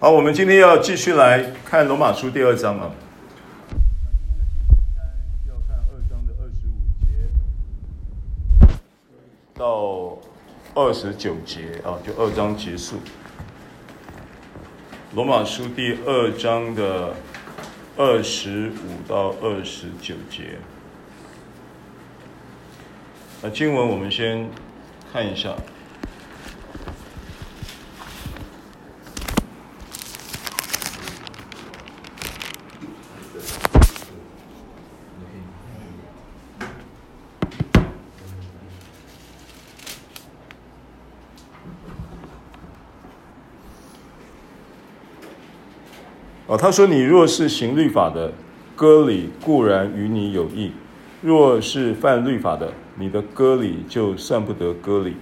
好，我们今天要继续来看罗马书第二章啊。要看二章的二十五节到二十九节啊，就二章结束。罗马书第二章的二十五到二十九节。那经文我们先看一下。哦，他说：“你若是行律法的，割礼固然与你有益；若是犯律法的，你的割礼就算不得割礼。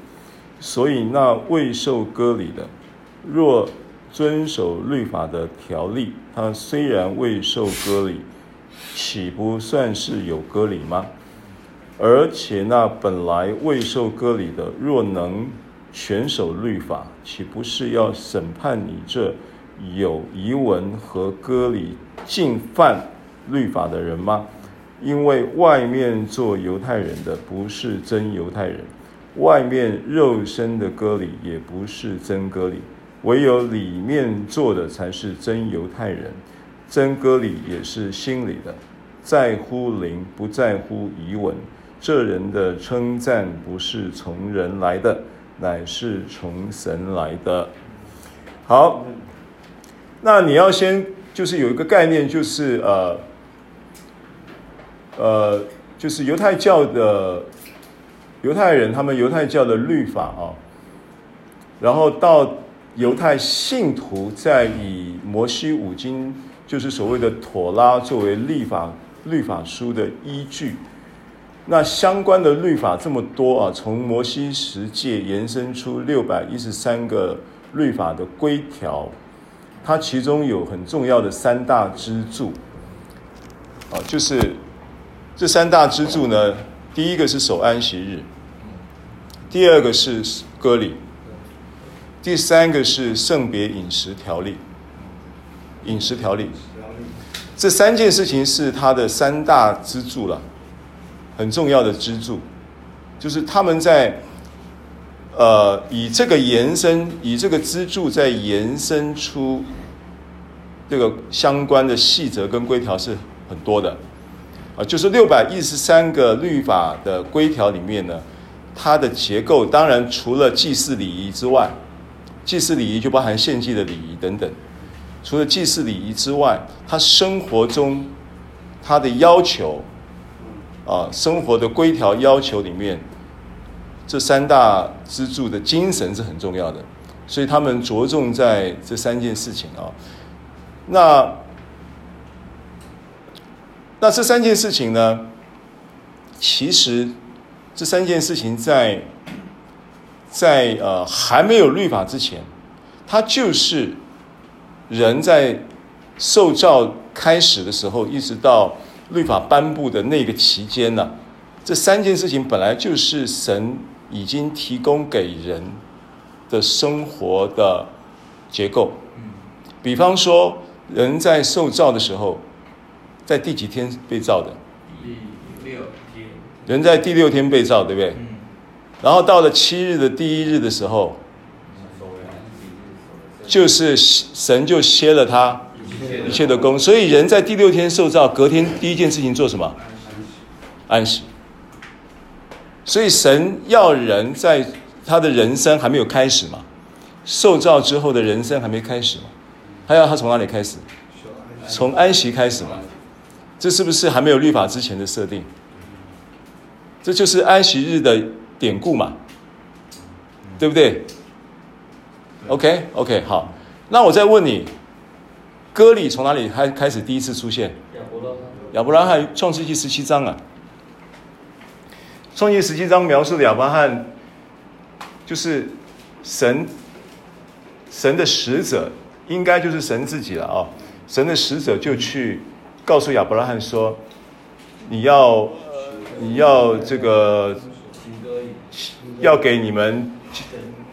所以那未受割礼的，若遵守律法的条例，他虽然未受割礼，岂不算是有割礼吗？而且那本来未受割礼的，若能全守律法，岂不是要审判你这？”有遗文和割礼尽犯律法的人吗？因为外面做犹太人的不是真犹太人，外面肉身的割礼也不是真割礼，唯有里面做的才是真犹太人。真割礼也是心里的，在乎灵，不在乎遗文。这人的称赞不是从人来的，乃是从神来的。好。那你要先就是有一个概念，就是呃，呃，就是犹太教的犹太人，他们犹太教的律法啊，然后到犹太信徒再以摩西五经，就是所谓的妥拉作为立法律法书的依据。那相关的律法这么多啊，从摩西十诫延伸出六百一十三个律法的规条。它其中有很重要的三大支柱，啊，就是这三大支柱呢，第一个是守安息日，第二个是割礼，第三个是圣别饮食条例，饮食条例，这三件事情是它的三大支柱了，很重要的支柱，就是他们在。呃，以这个延伸，以这个支柱再延伸出这个相关的细则跟规条是很多的，啊，就是六百一十三个律法的规条里面呢，它的结构当然除了祭祀礼仪之外，祭祀礼仪就包含献祭的礼仪等等，除了祭祀礼仪之外，它生活中它的要求，啊，生活的规条要求里面。这三大支柱的精神是很重要的，所以他们着重在这三件事情啊。那那这三件事情呢？其实这三件事情在在呃还没有律法之前，它就是人在受教开始的时候，一直到律法颁布的那个期间呢，这三件事情本来就是神。已经提供给人的生活的结构，比方说，人在受造的时候，在第几天被造的？第六天。人在第六天被造，对不对？然后到了七日的第一日的时候，就是神就歇了他一切的功，所以人在第六天受造，隔天第一件事情做什么？安息。所以神要人在他的人生还没有开始嘛，受造之后的人生还没开始嘛，他要他从哪里开始？从安息开始嘛，这是不是还没有律法之前的设定？这就是安息日的典故嘛，对不对？OK OK 好，那我再问你，割礼从哪里开开始第一次出现？亚伯拉罕创世纪十七章啊。创业十七章描述的亚伯拉罕，就是神神的使者，应该就是神自己了啊！神的使者就去告诉亚伯拉罕说：“你要你要这个要给你们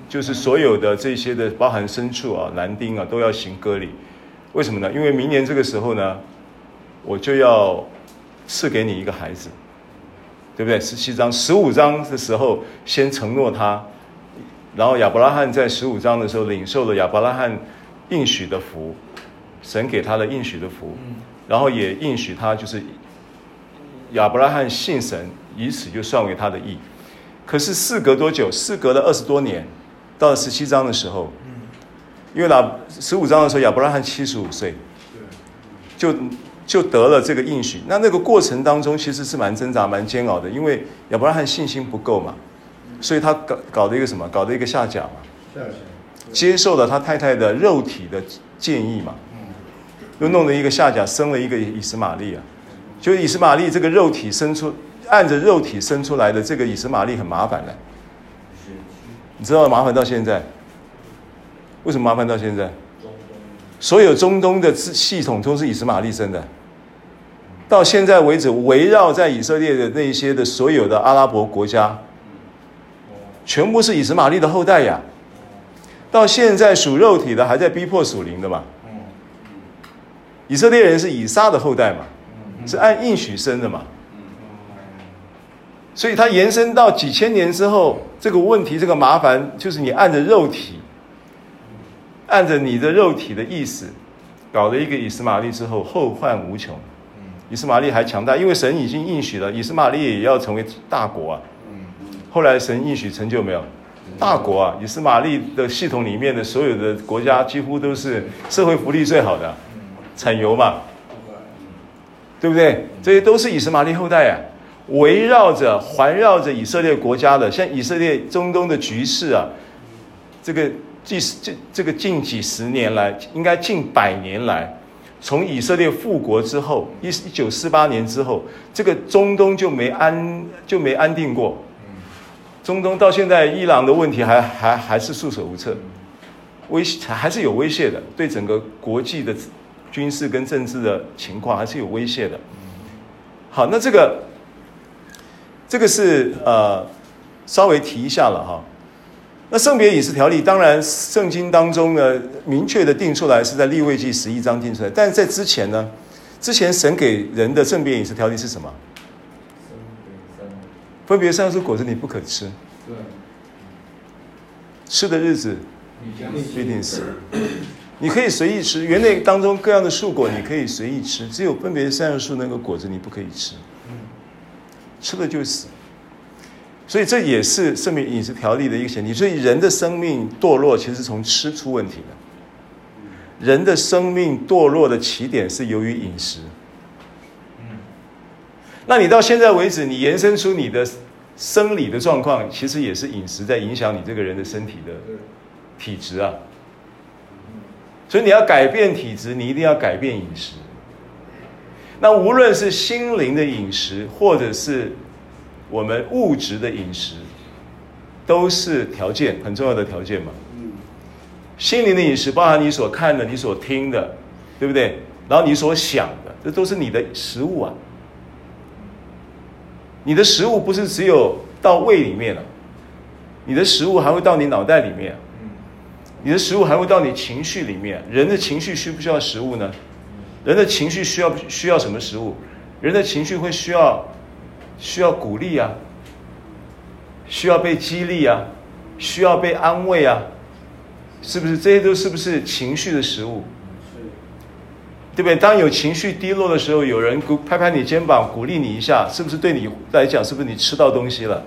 就是所有的这些的包含牲畜啊、男丁啊，都要行割礼。为什么呢？因为明年这个时候呢，我就要赐给你一个孩子，对不对？十七章、十五章的时候先承诺他，然后亚伯拉罕在十五章的时候领受了亚伯拉罕应许的福，神给他的应许的福，然后也应许他就是亚伯拉罕信神，以此就算为他的义。可是事隔多久？事隔了二十多年，到了十七章的时候，因为那十五章的时候亚伯拉罕七十五岁，就就得了这个应许。那那个过程当中其实是蛮挣扎、蛮煎熬的，因为亚伯拉罕信心不够嘛，所以他搞搞了一个什么？搞了一个下甲嘛，接受了他太太的肉体的建议嘛，又弄了一个下甲，生了一个以实玛利啊，就以实玛利这个肉体生出。按着肉体生出来的这个以实玛利很麻烦的，你知道麻烦到现在？为什么麻烦到现在？所有中东的系统都是以实玛利生的，到现在为止，围绕在以色列的那些的所有的阿拉伯国家，全部是以实玛利的后代呀。到现在属肉体的还在逼迫属灵的嘛？以色列人是以撒的后代嘛？是按应许生的嘛？所以它延伸到几千年之后，这个问题，这个麻烦，就是你按着肉体，按着你的肉体的意思，搞了一个以斯玛利之后，后患无穷。以斯玛利还强大，因为神已经应许了，以斯玛利也要成为大国啊。后来神应许成就没有？大国啊！以斯玛利的系统里面的所有的国家，几乎都是社会福利最好的，产油嘛，对不对？这些都是以斯玛利后代啊。围绕着、环绕着以色列国家的，像以色列中东的局势啊，这个近这这个近几十年来，应该近百年来，从以色列复国之后，一一九四八年之后，这个中东就没安就没安定过。中东到现在，伊朗的问题还还还是束手无策，威还是有威胁的，对整个国际的军事跟政治的情况还是有威胁的。好，那这个。这个是呃，稍微提一下了哈。那圣别饮食条例，当然圣经当中呢，明确的定出来是在立位记十一章定出来。但是在之前呢，之前神给人的圣别饮食条例是什么？分别善恶树果子你不可吃。对。吃的日子必定死。你可以随意吃，园内当中各样的树果你可以随意吃，只有分别善恶树那个果子你不可以吃。吃了就死，所以这也是生命饮食条例的一个前提。所以人的生命堕落，其实是从吃出问题的。人的生命堕落的起点是由于饮食。那你到现在为止，你延伸出你的生理的状况，其实也是饮食在影响你这个人的身体的体质啊。所以你要改变体质，你一定要改变饮食。那无论是心灵的饮食，或者是我们物质的饮食，都是条件很重要的条件嘛。心灵的饮食包含你所看的、你所听的，对不对？然后你所想的，这都是你的食物啊。你的食物不是只有到胃里面了，你的食物还会到你脑袋里面，你的食物还会到你情绪里面。人的情绪需不需要食物呢？人的情绪需要需要什么食物？人的情绪会需要需要鼓励啊，需要被激励啊，需要被安慰啊，是不是？这些都是不是情绪的食物？对不对？当有情绪低落的时候，有人拍拍你肩膀，鼓励你一下，是不是对你来讲，是不是你吃到东西了？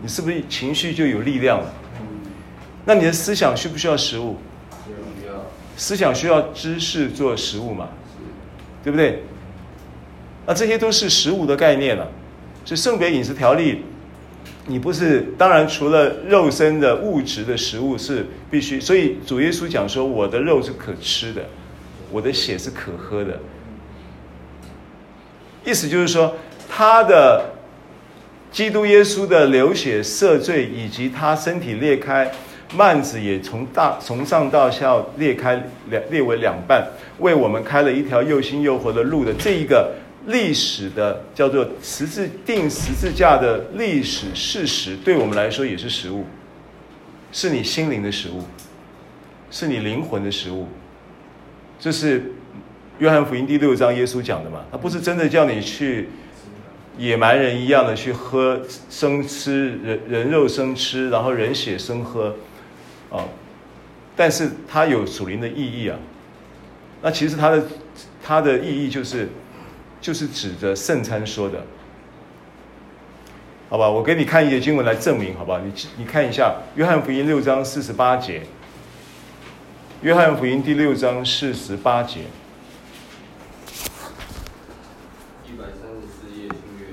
你是不是情绪就有力量了？那你的思想需不需要食物？思想需要知识做食物嘛？对不对？那这些都是食物的概念了。所以圣别饮食条例，你不是当然除了肉身的物质的食物是必须。所以主耶稣讲说：“我的肉是可吃的，我的血是可喝的。”意思就是说，他的基督耶稣的流血赦罪，以及他身体裂开。幔子也从大从上到下裂开两裂为两半，为我们开了一条又新又活的路的这一个历史的叫做十字钉十字架的历史事实，对我们来说也是食物。是你心灵的食物，是你灵魂的食物。这是约翰福音第六章耶稣讲的嘛？他不是真的叫你去野蛮人一样的去喝生吃人人肉生吃，然后人血生喝，啊，但是它有属灵的意义啊。那其实它的它的意义就是就是指着圣餐说的。好吧，我给你看一节经文来证明，好吧？你你看一下《约翰福音》六章四十八节，《约翰福音》第六章四十八节。一百三十四页新约。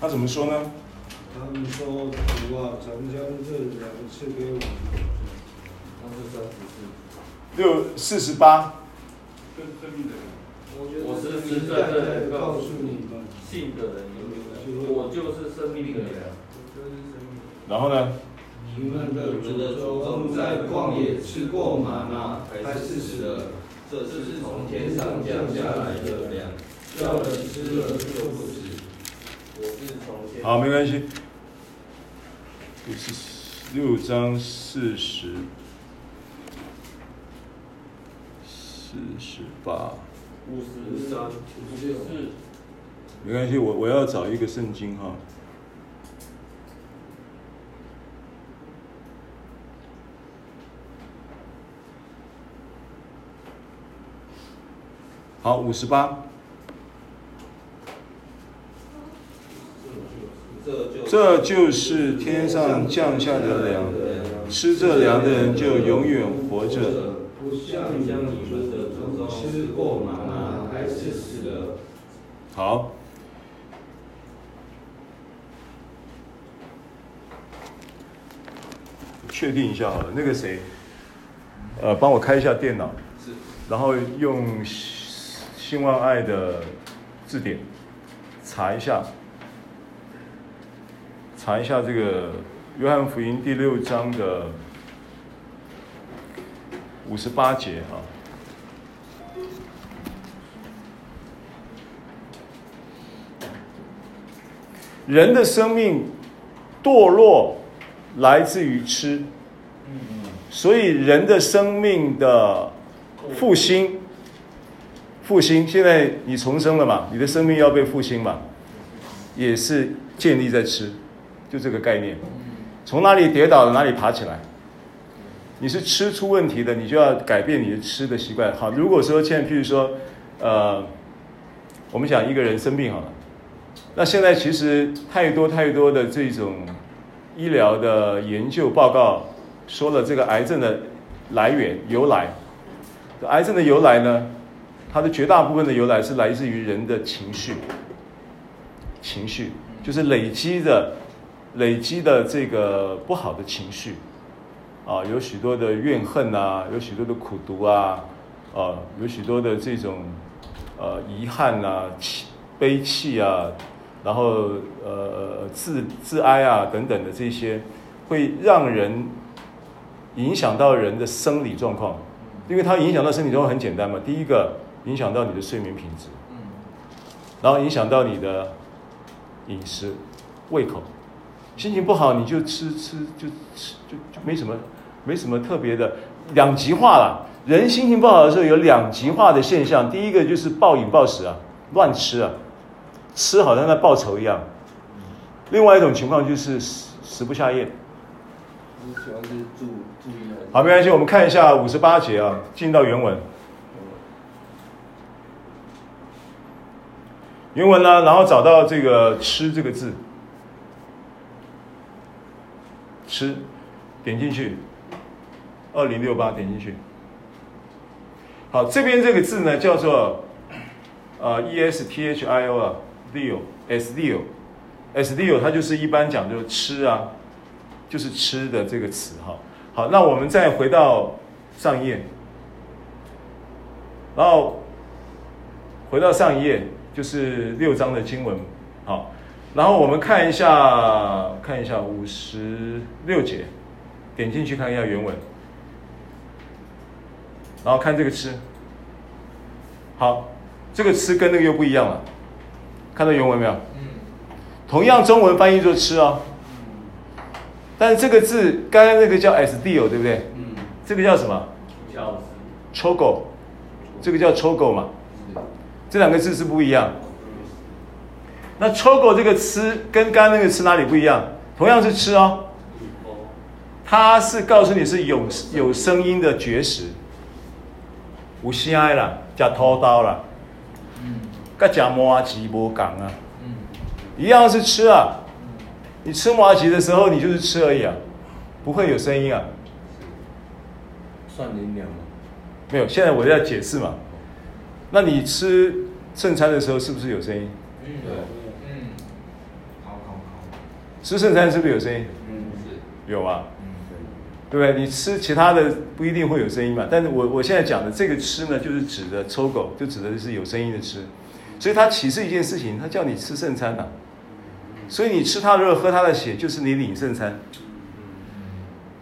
他怎么说呢？他们说：“主啊，常将这粮赐给我们。”他是三十四。六四十八。我是实在在告诉你们，信的人。我就是生命的粮。然后呢？你们的祖宗在旷野吃过吗哪，还是死了？这是从天上降下来的粮，叫人吃了就不死。我是从天好，没关系。第六章四十、四十八、五十三、五十四。没关系，我我要找一个圣经哈。好，五十八。这就是天上降下的粮，吃这粮的人就永远活着。不像你们的祖宗吃过还是死了。好，确定一下好了，那个谁，呃，帮我开一下电脑，然后用兴旺爱的字典查一下。查一下这个《约翰福音》第六章的五十八节啊。人的生命堕落来自于吃，所以人的生命的复兴，复兴，现在你重生了嘛？你的生命要被复兴嘛？也是建立在吃。就这个概念，从哪里跌倒了哪里爬起来。你是吃出问题的，你就要改变你的吃的习惯。好，如果说现在譬如说，呃，我们讲一个人生病好了，那现在其实太多太多的这种医疗的研究报告说了这个癌症的来源由来。癌症的由来呢，它的绝大部分的由来是来自于人的情绪，情绪就是累积的。累积的这个不好的情绪，啊，有许多的怨恨啊，有许多的苦毒啊，啊，有许多的这种呃遗憾啊、气悲戚啊，然后呃自自哀啊等等的这些，会让人影响到人的生理状况，因为它影响到生理状况很简单嘛，第一个影响到你的睡眠品质，然后影响到你的饮食胃口。心情不好，你就吃吃就吃就就没什么，没什么特别的，两极化了。人心情不好的时候有两极化的现象，第一个就是暴饮暴食啊，乱吃啊，吃好像在报仇一样。另外一种情况就是食食不下咽。好，没关系，我们看一下五十八节啊，进到原文。原文呢，然后找到这个“吃”这个字。吃，点进去，二零六八点进去。好，这边这个字呢叫做，呃，e s t h i o 啊，dio，s dio，s dio，它就是一般讲就是吃啊，就是吃的这个词哈。好，那我们再回到上一页，然后回到上一页，就是六章的经文，好。然后我们看一下，看一下五十六节，点进去看一下原文，然后看这个吃，好，这个吃跟那个又不一样了，看到原文没有？嗯。同样中文翻译作吃哦，但是这个字刚刚那个叫 sdio 对不对？嗯。这个叫什么？叫 chogo，这个叫 chogo 嘛？这两个字是不一样。那 chogo 这个吃跟刚刚那个吃哪里不一样？同样是吃哦，它是告诉你是有有声音的绝食，无声的啦，加拖刀啦，嗯，跟加麻吉无讲啊，嗯，一样是吃啊，你吃麻吉的时候，你就是吃而已啊，不会有声音啊，算灵粮吗？没有，现在我在解释嘛。那你吃正餐的时候是不是有声音？嗯，对。吃圣餐是不是有声音？嗯，是。有啊。嗯，对。对不对？你吃其他的不一定会有声音嘛。但是我我现在讲的这个吃呢，就是指的抽狗，就指的是有声音的吃。所以它启示一件事情，它叫你吃圣餐呐、啊。所以你吃他的肉，喝他的血，就是你领圣餐。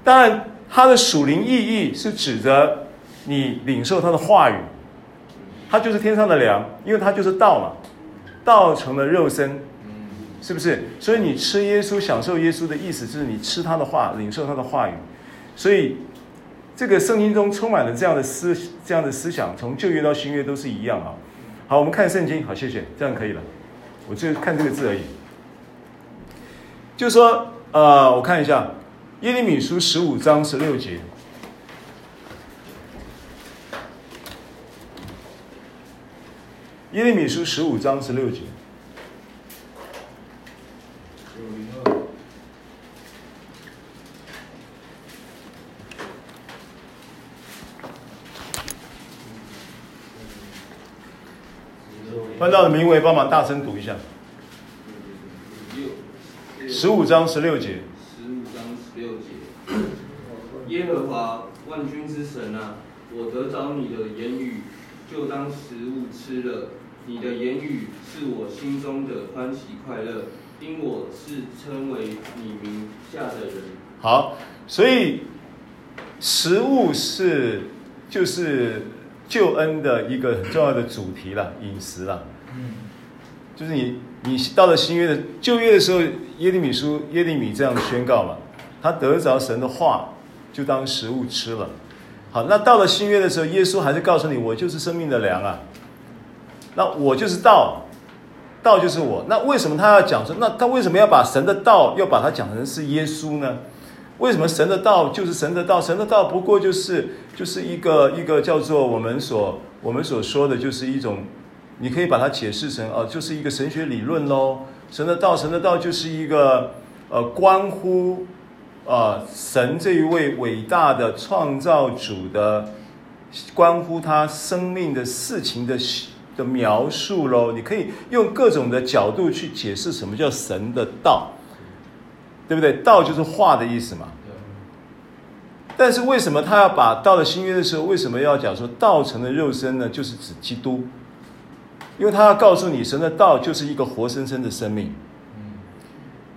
当然，它的属灵意义是指着你领受他的话语。它就是天上的粮，因为它就是道嘛，道成了肉身，是不是？所以你吃耶稣、享受耶稣的意思，就是你吃他的话，领受他的话语。所以这个圣经中充满了这样的思、这样的思想，从旧约到新约都是一样啊。好，我们看圣经，好，谢谢，这样可以了。我就看这个字而已。就说，呃，我看一下耶利米书十五章十六节。耶利米书十五章十六节。翻到的名为，帮忙大声读一下。十五章十六节。十五章十六节。耶和华万军之神啊，我得着你的言语，就当食物吃了。你的言语是我心中的欢喜快乐，因我是称为你名下的人。好，所以食物是就是救恩的一个很重要的主题了，饮食了。嗯，就是你你到了新约的旧约的时候，耶利米书耶利米这样宣告嘛，他得着神的话，就当食物吃了。好，那到了新约的时候，耶稣还是告诉你，我就是生命的粮啊。那我就是道，道就是我。那为什么他要讲说？那他为什么要把神的道要把它讲成是耶稣呢？为什么神的道就是神的道？神的道不过就是就是一个一个叫做我们所我们所说的就是一种，你可以把它解释成哦，就是一个神学理论喽。神的道，神的道就是一个呃关乎呃神这一位伟大的创造主的，关乎他生命的事情的。的描述喽，你可以用各种的角度去解释什么叫神的道，对不对？道就是话的意思嘛。但是为什么他要把到了新约的时候，为什么要讲说道成的肉身呢？就是指基督，因为他要告诉你，神的道就是一个活生生的生命。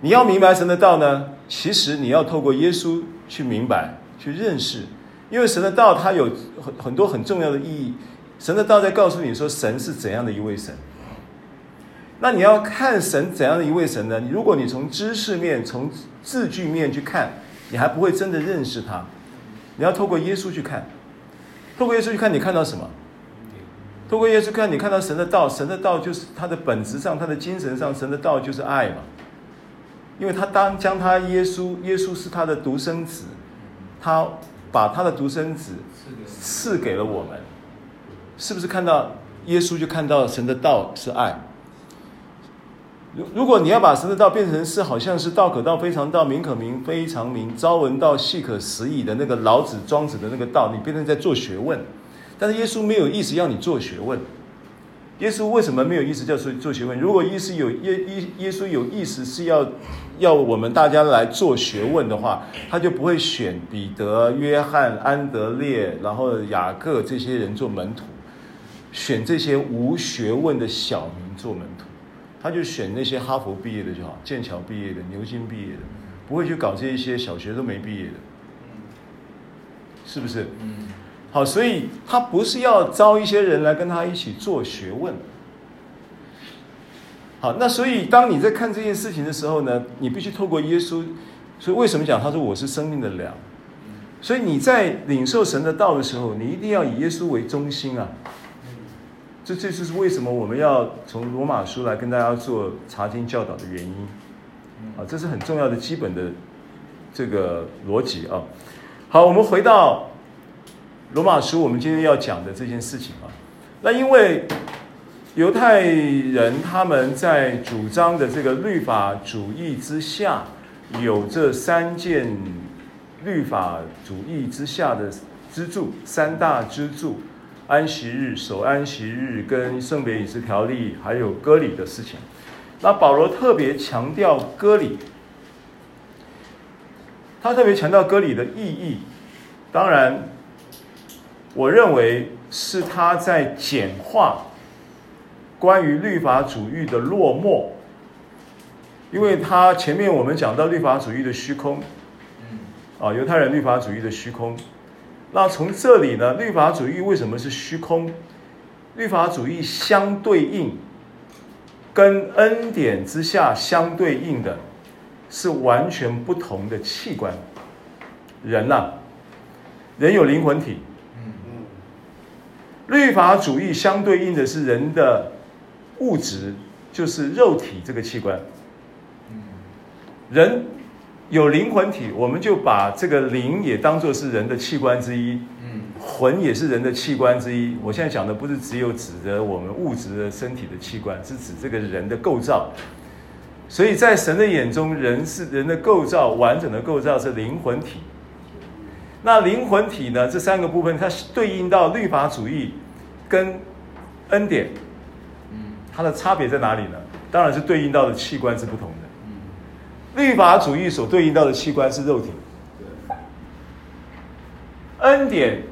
你要明白神的道呢，其实你要透过耶稣去明白、去认识，因为神的道它有很很多很重要的意义。神的道在告诉你说，神是怎样的一位神。那你要看神怎样的一位神呢？如果你从知识面、从字句面去看，你还不会真的认识他。你要透过耶稣去看，透过耶稣去看，你看到什么？透过耶稣看，你看到神的道。神的道就是他的本质上、他的精神上，神的道就是爱嘛。因为他当将他耶稣，耶稣是他的独生子，他把他的独生子赐给了我们。是不是看到耶稣就看到神的道是爱？如如果你要把神的道变成是好像是道可道非常道，名可名非常名，朝闻道夕可食矣的那个老子庄子的那个道，你变成在做学问。但是耶稣没有意思要你做学问。耶稣为什么没有意思叫做做学问？如果意思有耶耶耶稣有意思是要要我们大家来做学问的话，他就不会选彼得、约翰、安德烈，然后雅各这些人做门徒。选这些无学问的小民做门徒，他就选那些哈佛毕业的就好，剑桥毕业的、牛津毕业的，不会去搞这一些小学都没毕业的，是不是？好，所以他不是要招一些人来跟他一起做学问。好，那所以当你在看这件事情的时候呢，你必须透过耶稣。所以为什么讲他说我是生命的粮？所以你在领受神的道的时候，你一定要以耶稣为中心啊。这这就是为什么我们要从罗马书来跟大家做查经教导的原因啊，这是很重要的基本的这个逻辑啊。好，我们回到罗马书，我们今天要讲的这件事情啊。那因为犹太人他们在主张的这个律法主义之下，有这三件律法主义之下的支柱，三大支柱。安息日、守安息日跟圣别饮食条例，还有割礼的事情。那保罗特别强调割礼，他特别强调割礼的意义。当然，我认为是他在简化关于律法主义的落寞，因为他前面我们讲到律法主义的虚空，啊，犹太人律法主义的虚空。那从这里呢，律法主义为什么是虚空？律法主义相对应，跟恩典之下相对应的，是完全不同的器官。人呐、啊，人有灵魂体。嗯嗯律法主义相对应的是人的物质，就是肉体这个器官。人。有灵魂体，我们就把这个灵也当作是人的器官之一，魂也是人的器官之一。我现在讲的不是只有指的我们物质的身体的器官，是指这个人的构造。所以在神的眼中，人是人的构造，完整的构造是灵魂体。那灵魂体呢？这三个部分它对应到律法主义跟恩典，它的差别在哪里呢？当然是对应到的器官是不同的。律法主义所对应到的器官是肉体，恩典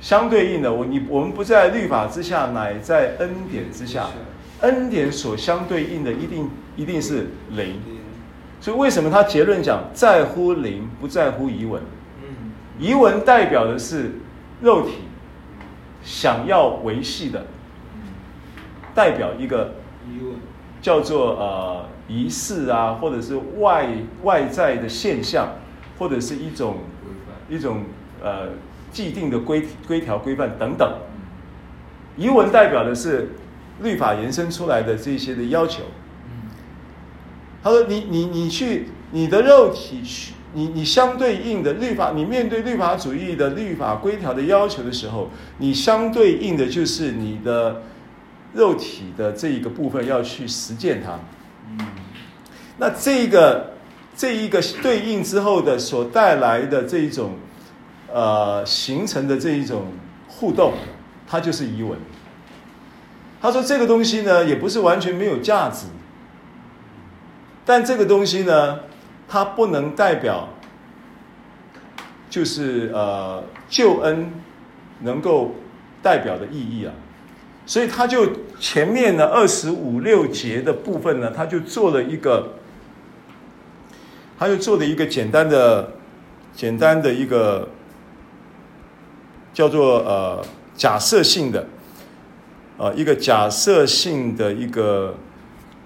相对应的，我你我们不在律法之下，乃在恩典之下。恩典所相对应的一定一定是灵，所以为什么他结论讲在乎灵不在乎遗文？遗文代表的是肉体想要维系的，代表一个叫做呃。仪式啊，或者是外外在的现象，或者是一种一种呃既定的规规条规范等等。仪文代表的是律法延伸出来的这些的要求。他说你：“你你你去你的肉体去，你你相对应的律法，你面对律法主义的律法规条的要求的时候，你相对应的就是你的肉体的这一个部分要去实践它。”那这个这一个对应之后的所带来的这一种呃形成的这一种互动，它就是仪文。他说这个东西呢也不是完全没有价值，但这个东西呢它不能代表就是呃救恩能够代表的意义啊，所以他就前面呢二十五六节的部分呢，他就做了一个。他就做了一个简单的、简单的一个叫做呃假设性的，呃、一个假设性的一个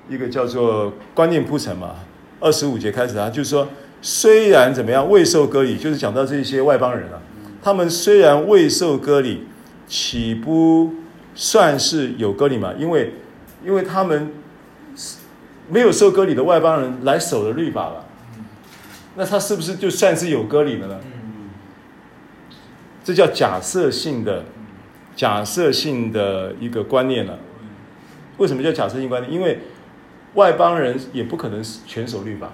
一个叫做观念铺陈嘛。二十五节开始啊，就是说虽然怎么样未受割礼，就是讲到这些外邦人啊，他们虽然未受割礼，岂不算是有割礼嘛？因为因为他们没有受割礼的外邦人来守了律法了。那他是不是就算是有割礼的呢？这叫假设性的、假设性的一个观念了。为什么叫假设性观念？因为外邦人也不可能全守律法。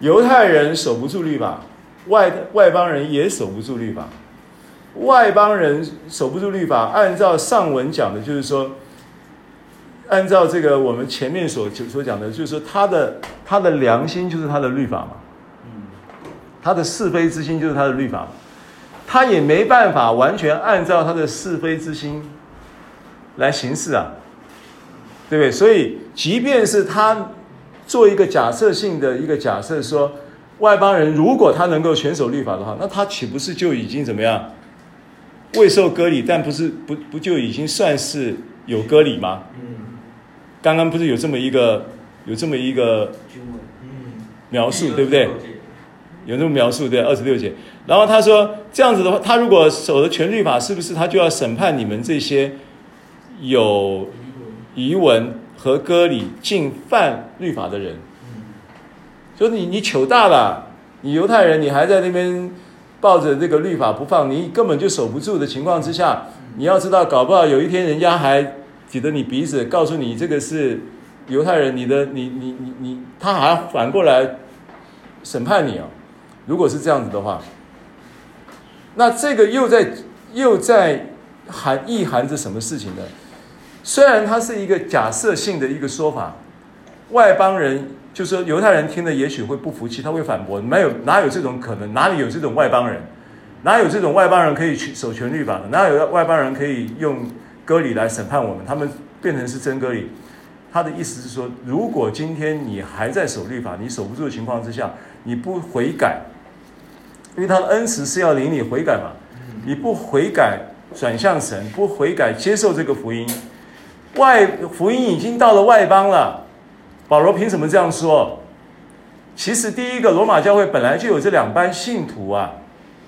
犹太人守不住律法，外外邦人也守不住律法。外邦人守不住律法，按照上文讲的，就是说。按照这个我们前面所所讲的，就是说他的他的良心就是他的律法嘛，他的是非之心就是他的律法嘛，他也没办法完全按照他的是非之心来行事啊，对不对？所以，即便是他做一个假设性的一个假设，说外邦人如果他能够全守律法的话，那他岂不是就已经怎么样？未受割礼，但不是不不就已经算是有割礼吗？嗯，刚刚不是有这么一个有这么一个描述，对不对？有这么描述对，二十六节。然后他说这样子的话，他如果守了全律法，是不是他就要审判你们这些有遗文和割礼竟犯律法的人？说你你糗大了，你犹太人你还在那边抱着这个律法不放，你根本就守不住的情况之下，你要知道，搞不好有一天人家还挤着你鼻子，告诉你这个是犹太人，你的你你你你，他还反过来审判你哦。如果是这样子的话，那这个又在又在含意含着什么事情呢？虽然它是一个假设性的一个说法，外邦人就说犹太人听了也许会不服气，他会反驳：没有哪有这种可能？哪里有这种外邦人？哪有这种外邦人可以去守全律法的？哪有外邦人可以用割礼来审判我们？他们变成是真割礼。他的意思是说，如果今天你还在守律法，你守不住的情况之下，你不悔改。因为他的恩慈是要领你悔改嘛，你不悔改转向神，不悔改接受这个福音，外福音已经到了外邦了。保罗凭什么这样说？其实第一个罗马教会本来就有这两班信徒啊，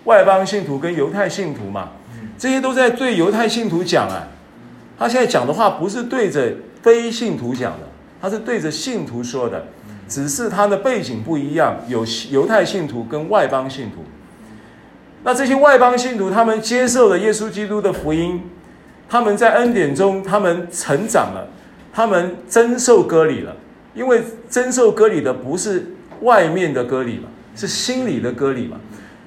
外邦信徒跟犹太信徒嘛，这些都在对犹太信徒讲啊。他现在讲的话不是对着非信徒讲的，他是对着信徒说的。只是他的背景不一样，有犹太信徒跟外邦信徒。那这些外邦信徒，他们接受了耶稣基督的福音，他们在恩典中，他们成长了，他们真受割礼了。因为真受割礼的不是外面的割礼嘛，是心里的割礼嘛。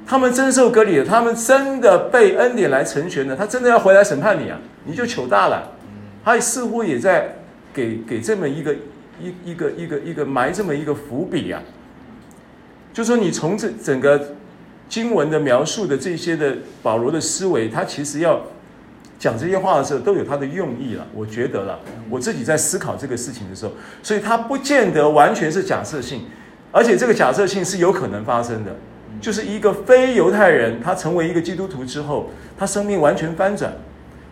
他们真受割礼的，他们真的被恩典来成全了。他真的要回来审判你啊，你就糗大了。他似乎也在给给这么一个。一一个一个一个埋这么一个伏笔啊，就说你从这整个经文的描述的这些的保罗的思维，他其实要讲这些话的时候都有他的用意了。我觉得了，我自己在思考这个事情的时候，所以他不见得完全是假设性，而且这个假设性是有可能发生的。就是一个非犹太人，他成为一个基督徒之后，他生命完全翻转，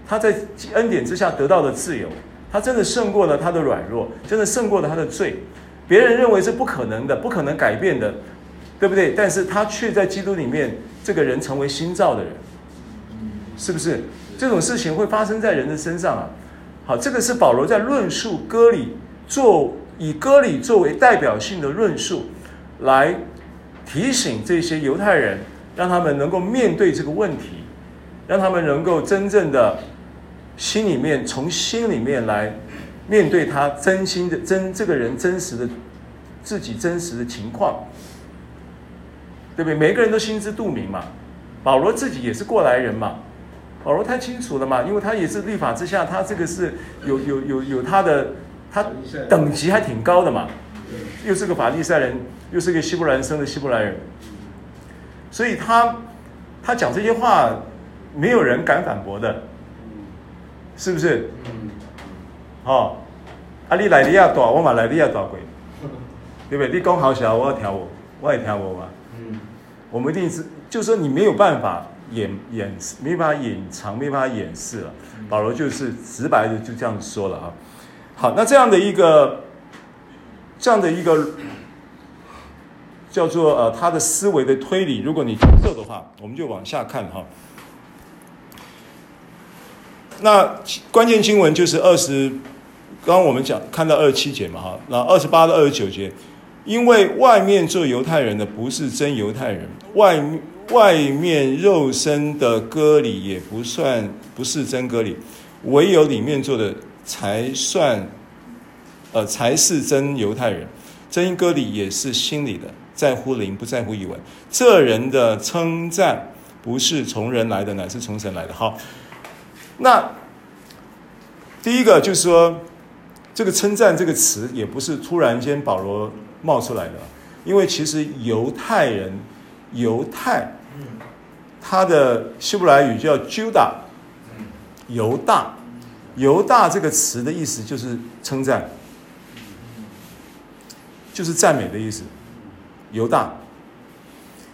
他在恩典之下得到了自由。他真的胜过了他的软弱，真的胜过了他的罪。别人认为是不可能的，不可能改变的，对不对？但是他却在基督里面，这个人成为新造的人，是不是？这种事情会发生在人的身上啊。好，这个是保罗在论述割礼，做以割礼作为代表性的论述，来提醒这些犹太人，让他们能够面对这个问题，让他们能够真正的。心里面，从心里面来面对他真心的真这个人真实的自己真实的情况，对不对？每个人都心知肚明嘛。保罗自己也是过来人嘛，保罗太清楚了嘛，因为他也是律法之下，他这个是有有有有他的他等级还挺高的嘛，又是个法利赛人，又是个希伯来人生的希伯来人，所以他他讲这些话，没有人敢反驳的。是不是？嗯，好，啊，你来你亚大，我嘛来利亚大鬼，对不对？你讲好小，我要听我，我也听我嘛。嗯，我们一定是，就是说你没有办法掩掩，没办法隐藏，没办法掩饰了。保罗就是直白的就这样说了啊。好，那这样的一个，这样的一个叫做呃他的思维的推理，如果你接受的话，我们就往下看哈。那关键经文就是二十，刚刚我们讲看到二十七节嘛，哈，那二十八到二十九节，因为外面做犹太人的不是真犹太人，外外面肉身的割礼也不算不是真割礼，唯有里面做的才算，呃，才是真犹太人。真割礼也是心里的，在乎灵不在乎仪文。这人的称赞不是从人来的，乃是从神来的。好。那第一个就是说，这个称赞这个词也不是突然间保罗冒出来的，因为其实犹太人，犹太，他的希伯来语叫 Judah，犹大，犹大这个词的意思就是称赞，就是赞美的意思，犹大。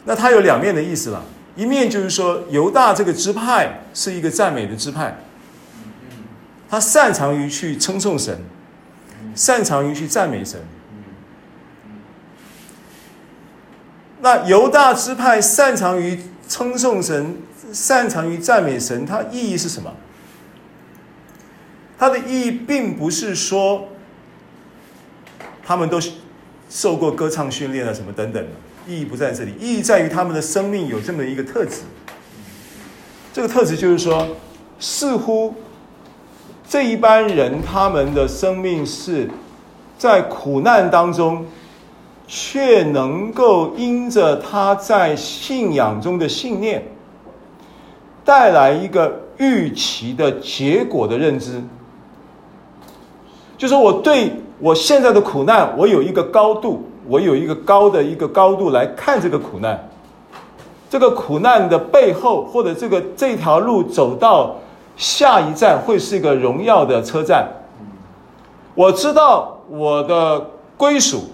那它有两面的意思了，一面就是说犹大这个支派是一个赞美的支派，他擅长于去称颂神，擅长于去赞美神。那犹大支派擅长于称颂神，擅长于赞美神，它意义是什么？它的意义并不是说他们都受过歌唱训练啊，什么等等的，意义不在这里，意义在于他们的生命有这么一个特质。这个特质就是说，似乎这一班人他们的生命是在苦难当中。却能够因着他在信仰中的信念，带来一个预期的结果的认知，就是我对我现在的苦难，我有一个高度，我有一个高的一个高度来看这个苦难，这个苦难的背后，或者这个这条路走到下一站会是一个荣耀的车站，我知道我的归属。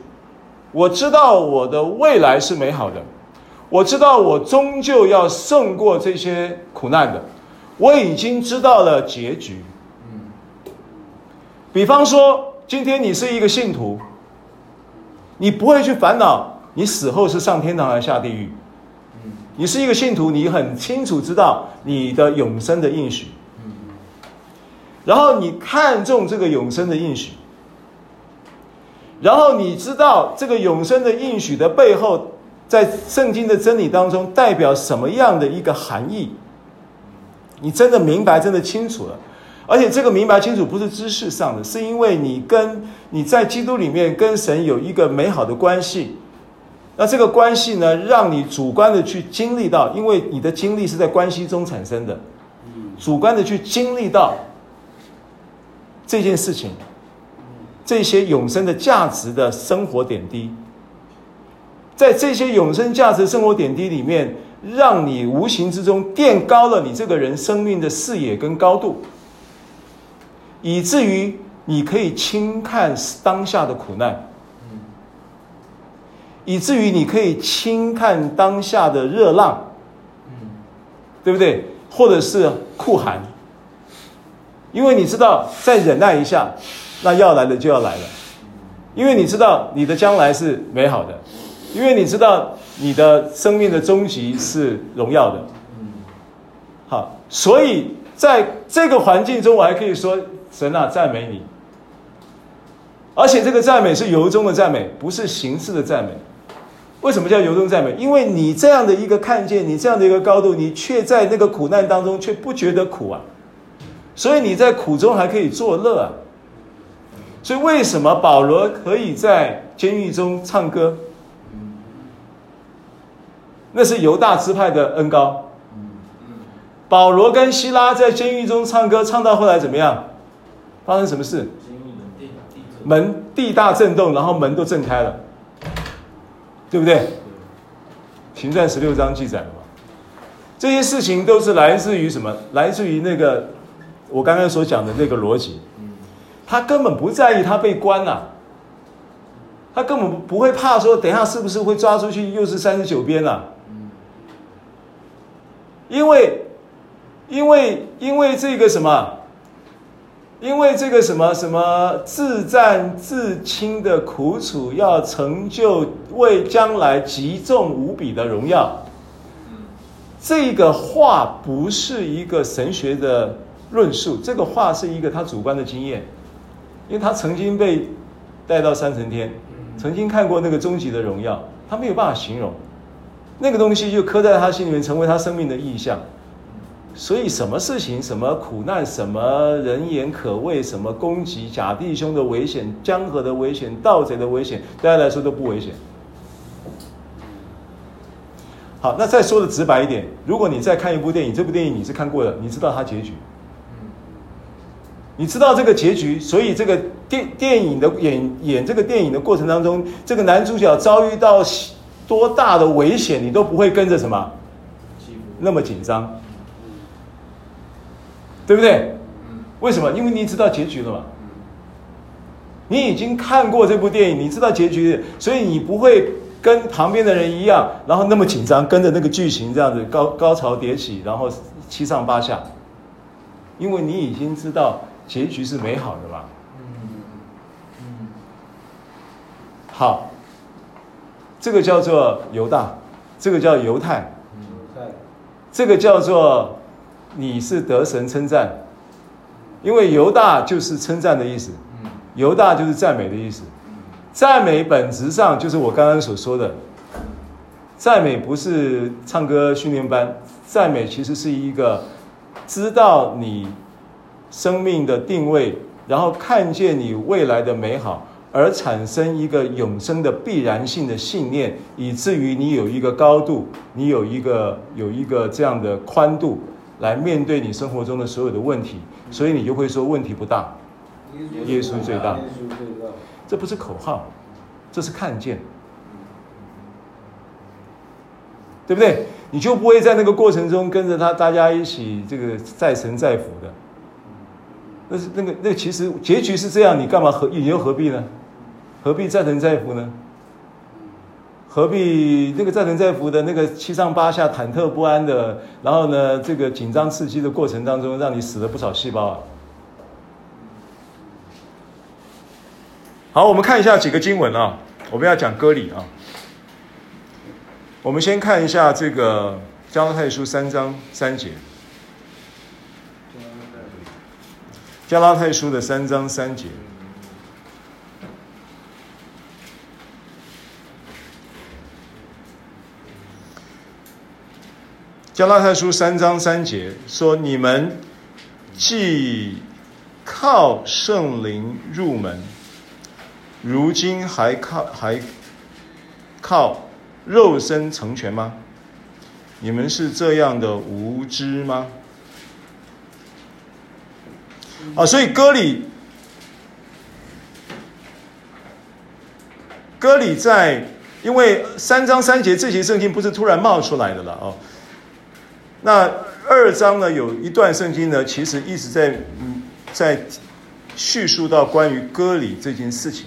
我知道我的未来是美好的，我知道我终究要胜过这些苦难的，我已经知道了结局。比方说，今天你是一个信徒，你不会去烦恼你死后是上天堂还是下地狱。你是一个信徒，你很清楚知道你的永生的应许，然后你看重这个永生的应许。然后你知道这个永生的应许的背后，在圣经的真理当中代表什么样的一个含义？你真的明白，真的清楚了。而且这个明白清楚不是知识上的，是因为你跟你在基督里面跟神有一个美好的关系。那这个关系呢，让你主观的去经历到，因为你的经历是在关系中产生的，主观的去经历到这件事情。这些永生的价值的生活点滴，在这些永生价值生活点滴里面，让你无形之中垫高了你这个人生命的视野跟高度，以至于你可以轻看当下的苦难，以至于你可以轻看当下的热浪，对不对？或者是酷寒，因为你知道，再忍耐一下。那要来的就要来了，因为你知道你的将来是美好的，因为你知道你的生命的终极是荣耀的。好，所以在这个环境中，我还可以说神啊，赞美你。而且这个赞美是由衷的赞美，不是形式的赞美。为什么叫由衷赞美？因为你这样的一个看见，你这样的一个高度，你却在那个苦难当中却不觉得苦啊，所以你在苦中还可以作乐啊。所以，为什么保罗可以在监狱中唱歌？那是犹大支派的恩膏。保罗跟希拉在监狱中唱歌，唱到后来怎么样？发生什么事？门地大震动，然后门都震开了，对不对？行传十六章记载了嘛？这些事情都是来自于什么？来自于那个我刚刚所讲的那个逻辑。他根本不在意他被关了，他根本不会怕说等一下是不是会抓出去又是三十九鞭了，因为，因为因为这个什么，因为这个什么？什么自战自轻的苦楚要成就为将来极重无比的荣耀，这个话不是一个神学的论述，这个话是一个他主观的经验。因为他曾经被带到三层天，曾经看过那个终极的荣耀，他没有办法形容，那个东西就刻在他心里面，成为他生命的意象。所以，什么事情、什么苦难、什么人言可畏、什么攻击假弟兄的危险、江河的危险、盗贼的危险，对他来说都不危险。好，那再说的直白一点，如果你再看一部电影，这部电影你是看过的，你知道它结局。你知道这个结局，所以这个电电影的演演这个电影的过程当中，这个男主角遭遇到多大的危险，你都不会跟着什么那么紧张，对不对？为什么？因为你知道结局了嘛。你已经看过这部电影，你知道结局，所以你不会跟旁边的人一样，然后那么紧张，跟着那个剧情这样子高高潮迭起，然后七上八下，因为你已经知道结局是美好的嘛。好，这个叫做犹大，这个叫犹太，这个叫做你是得神称赞，因为犹大就是称赞的意思，犹大就是赞美的意思。赞美本质上就是我刚刚所说的，赞美不是唱歌训练班，赞美其实是一个知道你生命的定位，然后看见你未来的美好，而产生一个永生的必然性的信念，以至于你有一个高度，你有一个有一个这样的宽度来面对你生活中的所有的问题，所以你就会说问题不大，耶稣最大。这不是口号，这是看见，对不对？你就不会在那个过程中跟着他大家一起这个再沉再浮的。那是那个那，其实结局是这样，你干嘛何你又何必呢？何必载沉载浮呢？何必那个载沉载浮的那个七上八下、忐忑不安的，然后呢，这个紧张刺激的过程当中，让你死了不少细胞啊？好，我们看一下几个经文啊。我们要讲割礼啊。我们先看一下这个加拉太书三章三节。加拉太书的三章三节。加拉太书三章三节说：“你们既靠圣灵入门。”如今还靠还靠肉身成全吗？你们是这样的无知吗？啊，所以歌里歌里在，因为三章三节这些圣经不是突然冒出来的了哦。那二章呢，有一段圣经呢，其实一直在嗯在叙述到关于歌里这件事情。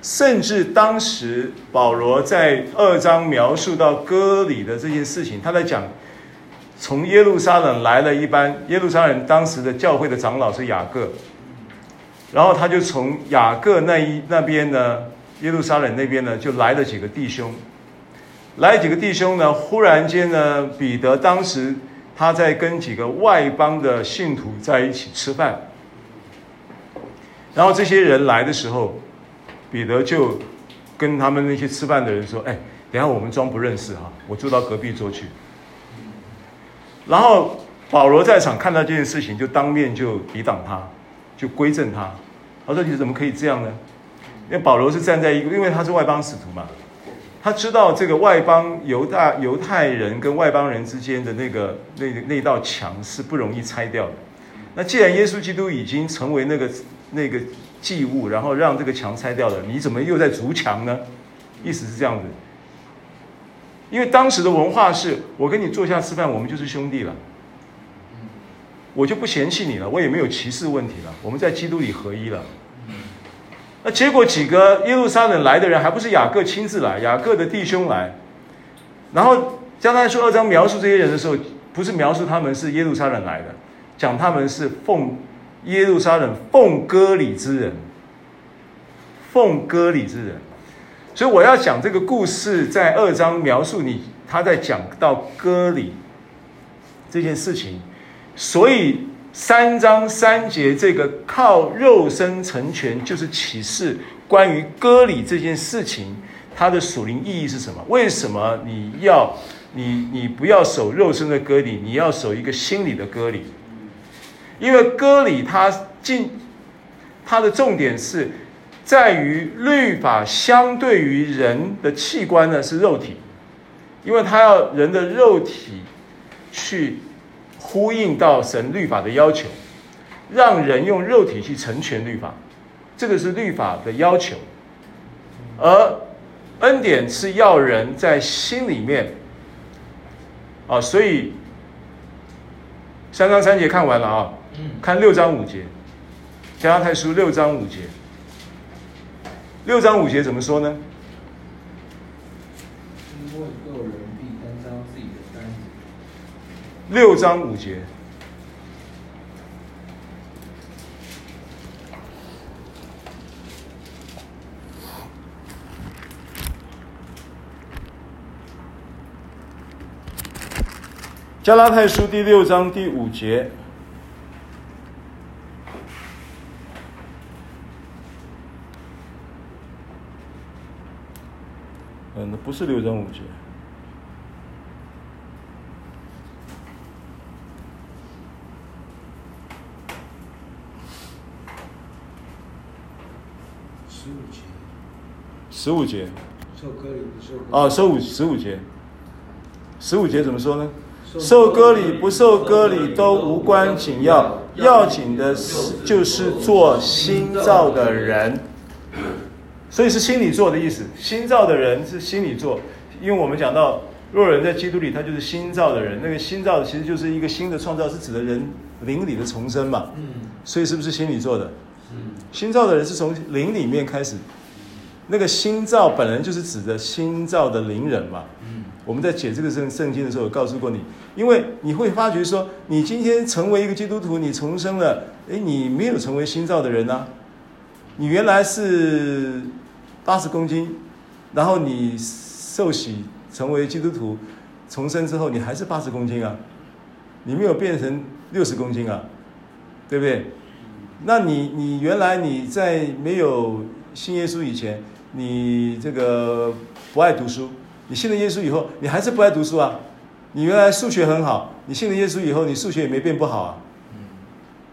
甚至当时保罗在二章描述到歌里的这件事情，他在讲从耶路撒冷来了一班耶路撒冷当时的教会的长老是雅各，然后他就从雅各那一那边呢，耶路撒冷那边呢就来了几个弟兄，来几个弟兄呢，忽然间呢，彼得当时他在跟几个外邦的信徒在一起吃饭，然后这些人来的时候。彼得就跟他们那些吃饭的人说：“哎，等下我们装不认识哈，我坐到隔壁桌去。”然后保罗在场看到这件事情，就当面就抵挡他，就归正他。他说：“你怎么可以这样呢？”因为保罗是站在一个，因为他是外邦使徒嘛，他知道这个外邦犹大犹太人跟外邦人之间的那个那那道墙是不容易拆掉的。那既然耶稣基督已经成为那个那个。祭物，然后让这个墙拆掉了，你怎么又在筑墙呢？意思是这样子，因为当时的文化是，我跟你坐下吃饭，我们就是兄弟了，我就不嫌弃你了，我也没有歧视问题了，我们在基督里合一了。那结果几个耶路撒冷来的人，还不是雅各亲自来，雅各的弟兄来，然后加拉太书二章描述这些人的时候，不是描述他们是耶路撒冷来的，讲他们是奉。耶路撒冷奉割礼之人，奉割礼之人，所以我要讲这个故事，在二章描述你，他在讲到割礼这件事情，所以三章三节这个靠肉身成全，就是启示关于割礼这件事情，它的属灵意义是什么？为什么你要你你不要守肉身的割礼，你要守一个心理的割礼？因为割礼它进，它的重点是在于律法相对于人的器官呢是肉体，因为它要人的肉体去呼应到神律法的要求，让人用肉体去成全律法，这个是律法的要求，而恩典是要人在心里面，啊，所以三章三节看完了啊。看六章五节，加拉太书六章五节，六章五节怎么说呢？六章五节。加拉太书第六章第五节，不是六章五节，十五节，十五节，受割礼不受割啊，十五十五节，十五节怎么说呢？受割礼不受割礼都无关紧要，要紧的是就是做新造的人，所以是心里做的意思。新造的人是心里做，因为我们讲到若人在基督里，他就是新造的人。那个新造的其实就是一个新的创造，是指的人灵里的重生嘛。所以是不是心里做的？嗯新造的人是从灵里面开始，那个新造本来就是指的新造的灵人嘛。嗯我们在解这个圣圣经的时候，有告诉过你，因为你会发觉说，你今天成为一个基督徒，你重生了，诶，你没有成为新造的人啊，你原来是八十公斤，然后你受洗成为基督徒，重生之后，你还是八十公斤啊，你没有变成六十公斤啊，对不对？那你你原来你在没有信耶稣以前，你这个不爱读书。你信了耶稣以后，你还是不爱读书啊？你原来数学很好，你信了耶稣以后，你数学也没变不好啊？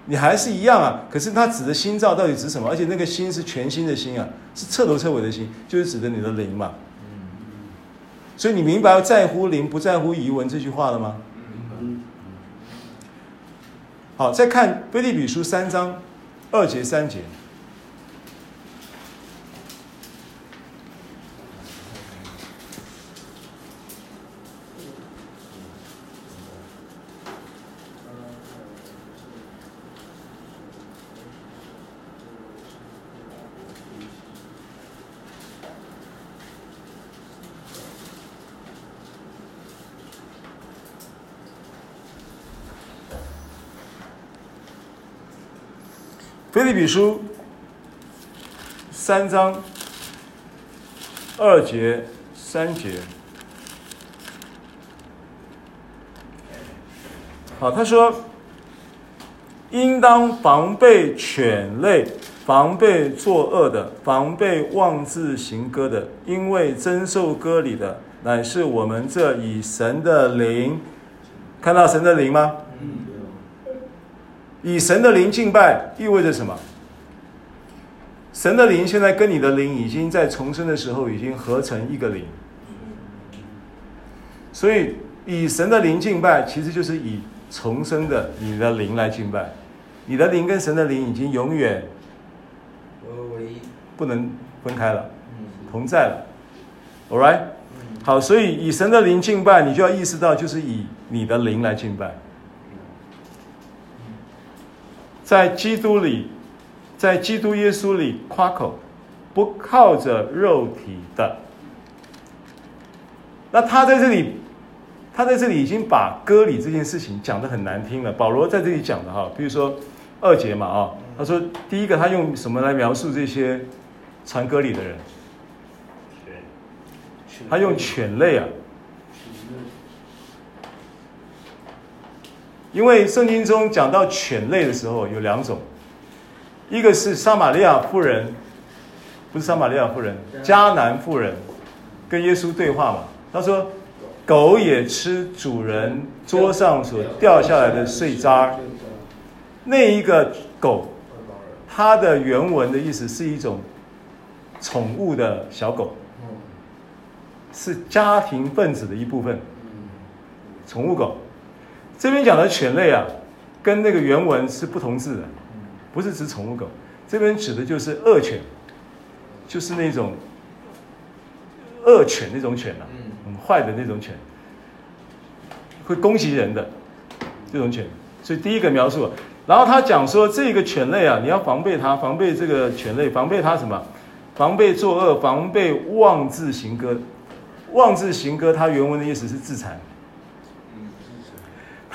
你还是一样啊？可是他指的心照到底指什么？而且那个心是全新的心啊，是彻头彻尾的心，就是指的你的灵嘛。所以你明白在乎灵不在乎疑文这句话了吗？好，再看菲利比书三章二节三节。腓立比书三章二节三节，好，他说：“应当防备犬类，防备作恶的，防备妄自行歌的，因为真受割礼的，乃是我们这以神的灵，看到神的灵吗？”以神的灵敬拜意味着什么？神的灵现在跟你的灵已经在重生的时候已经合成一个灵，所以以神的灵敬拜其实就是以重生的你的灵来敬拜，你的灵跟神的灵已经永远不能分开了，同在了。All right，好，所以以神的灵敬拜，你就要意识到就是以你的灵来敬拜。在基督里，在基督耶稣里夸口，不靠着肉体的。那他在这里，他在这里已经把割礼这件事情讲得很难听了。保罗在这里讲的哈，比如说二节嘛啊，他说第一个他用什么来描述这些传割礼的人？他用犬类啊。因为圣经中讲到犬类的时候有两种，一个是撒玛利亚妇人，不是撒玛利亚妇人，迦南妇人跟耶稣对话嘛。他说：“狗也吃主人桌上所掉下来的碎渣。”那一个狗，它的原文的意思是一种宠物的小狗，是家庭分子的一部分，宠物狗。这边讲的犬类啊，跟那个原文是不同字的，不是指宠物狗，这边指的就是恶犬，就是那种恶犬那种犬啊，很坏的那种犬，会攻击人的这种犬。所以第一个描述，然后他讲说这个犬类啊，你要防备它，防备这个犬类，防备它什么？防备作恶，防备妄自行割。妄自行割，它原文的意思是自残。